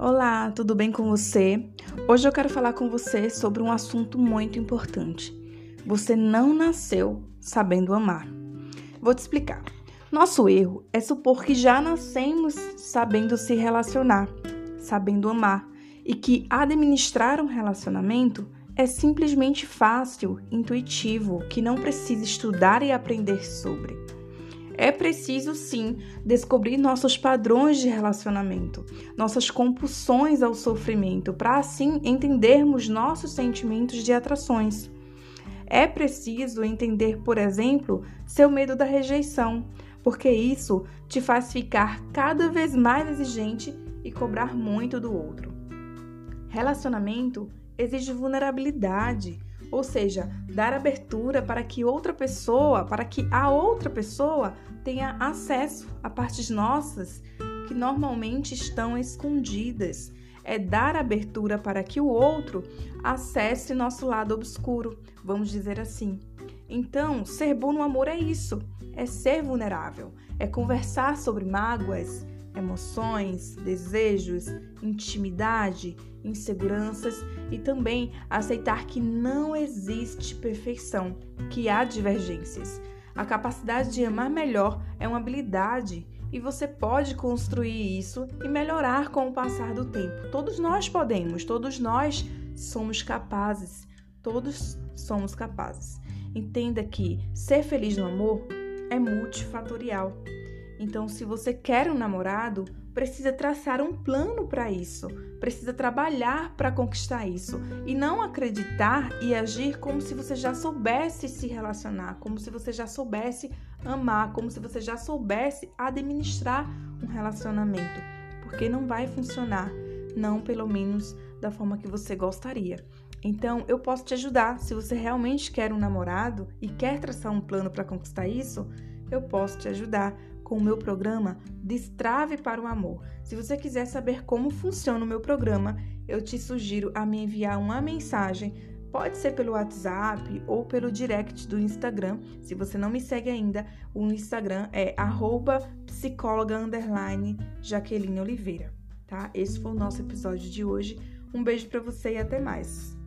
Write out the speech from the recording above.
Olá, tudo bem com você? Hoje eu quero falar com você sobre um assunto muito importante. Você não nasceu sabendo amar. Vou te explicar. Nosso erro é supor que já nascemos sabendo se relacionar, sabendo amar, e que administrar um relacionamento é simplesmente fácil, intuitivo, que não precisa estudar e aprender sobre. É preciso sim descobrir nossos padrões de relacionamento, nossas compulsões ao sofrimento, para assim entendermos nossos sentimentos de atrações. É preciso entender, por exemplo, seu medo da rejeição, porque isso te faz ficar cada vez mais exigente e cobrar muito do outro. Relacionamento exige vulnerabilidade, ou seja, dar abertura para que outra pessoa, para que a outra pessoa tenha acesso a partes nossas que normalmente estão escondidas. É dar abertura para que o outro acesse nosso lado obscuro, vamos dizer assim. Então, ser bom no amor é isso, é ser vulnerável, é conversar sobre mágoas, emoções, desejos, intimidade, inseguranças e também aceitar que não existe perfeição, que há divergências. A capacidade de amar melhor é uma habilidade e você pode construir isso e melhorar com o passar do tempo. Todos nós podemos, todos nós somos capazes, todos somos capazes. Entenda que ser feliz no amor é multifatorial. Então, se você quer um namorado, precisa traçar um plano para isso, precisa trabalhar para conquistar isso e não acreditar e agir como se você já soubesse se relacionar, como se você já soubesse amar, como se você já soubesse administrar um relacionamento, porque não vai funcionar, não pelo menos da forma que você gostaria. Então, eu posso te ajudar. Se você realmente quer um namorado e quer traçar um plano para conquistar isso, eu posso te ajudar com o meu programa Destrave para o Amor. Se você quiser saber como funciona o meu programa, eu te sugiro a me enviar uma mensagem. Pode ser pelo WhatsApp ou pelo direct do Instagram. Se você não me segue ainda, o Instagram é psicóloga Jaqueline Oliveira. Tá? Esse foi o nosso episódio de hoje. Um beijo para você e até mais.